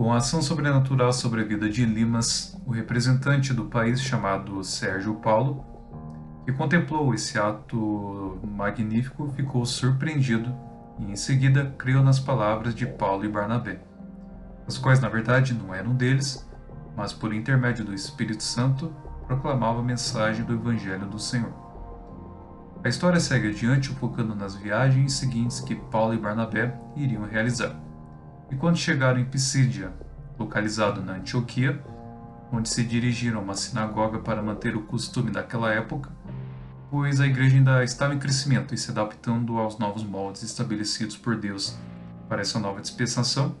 Com a ação sobrenatural sobre a vida de Limas, o representante do país chamado Sérgio Paulo, que contemplou esse ato magnífico, ficou surpreendido e em seguida creu nas palavras de Paulo e Barnabé, as quais na verdade não eram deles, mas por intermédio do Espírito Santo proclamava a mensagem do Evangelho do Senhor. A história segue adiante focando nas viagens seguintes que Paulo e Barnabé iriam realizar. E quando chegaram em Pisídia, localizado na Antioquia, onde se dirigiram a uma sinagoga para manter o costume daquela época, pois a igreja ainda estava em crescimento e se adaptando aos novos moldes estabelecidos por Deus para essa nova dispensação,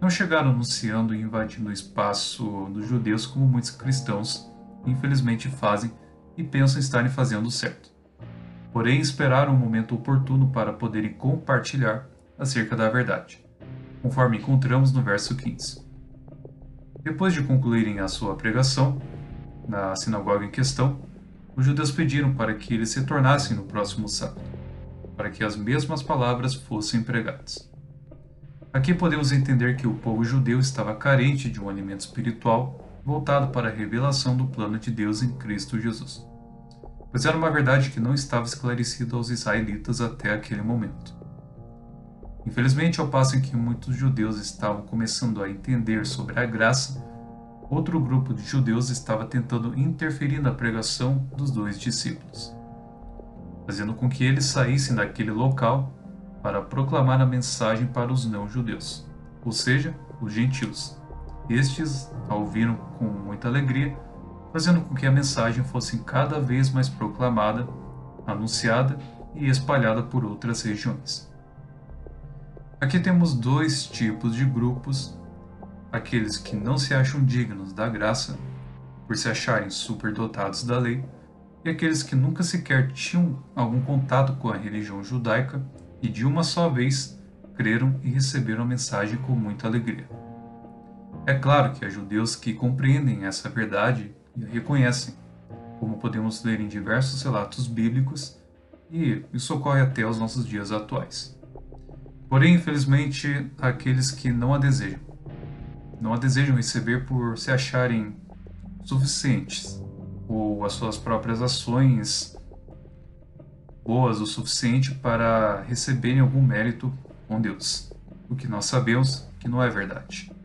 não chegaram anunciando e invadindo o espaço dos judeus como muitos cristãos infelizmente fazem e pensam estarem fazendo certo. Porém, esperaram o um momento oportuno para poderem compartilhar acerca da verdade, conforme encontramos no verso 15. Depois de concluírem a sua pregação na sinagoga em questão, os judeus pediram para que eles retornassem no próximo sábado, para que as mesmas palavras fossem pregadas. Aqui podemos entender que o povo judeu estava carente de um alimento espiritual voltado para a revelação do plano de Deus em Cristo Jesus, pois era uma verdade que não estava esclarecida aos israelitas até aquele momento. Infelizmente, ao passo em que muitos judeus estavam começando a entender sobre a graça, outro grupo de judeus estava tentando interferir na pregação dos dois discípulos, fazendo com que eles saíssem daquele local para proclamar a mensagem para os não-judeus, ou seja, os gentios. Estes a ouviram com muita alegria, fazendo com que a mensagem fosse cada vez mais proclamada, anunciada e espalhada por outras regiões. Aqui temos dois tipos de grupos aqueles que não se acham dignos da graça, por se acharem superdotados da lei, e aqueles que nunca sequer tinham algum contato com a religião judaica e de uma só vez creram e receberam a mensagem com muita alegria. É claro que há judeus que compreendem essa verdade e a reconhecem, como podemos ler em diversos relatos bíblicos, e isso ocorre até aos nossos dias atuais. Porém, infelizmente, aqueles que não a desejam, não a desejam receber por se acharem suficientes, ou as suas próprias ações boas o suficiente para receberem algum mérito com Deus, o que nós sabemos que não é verdade.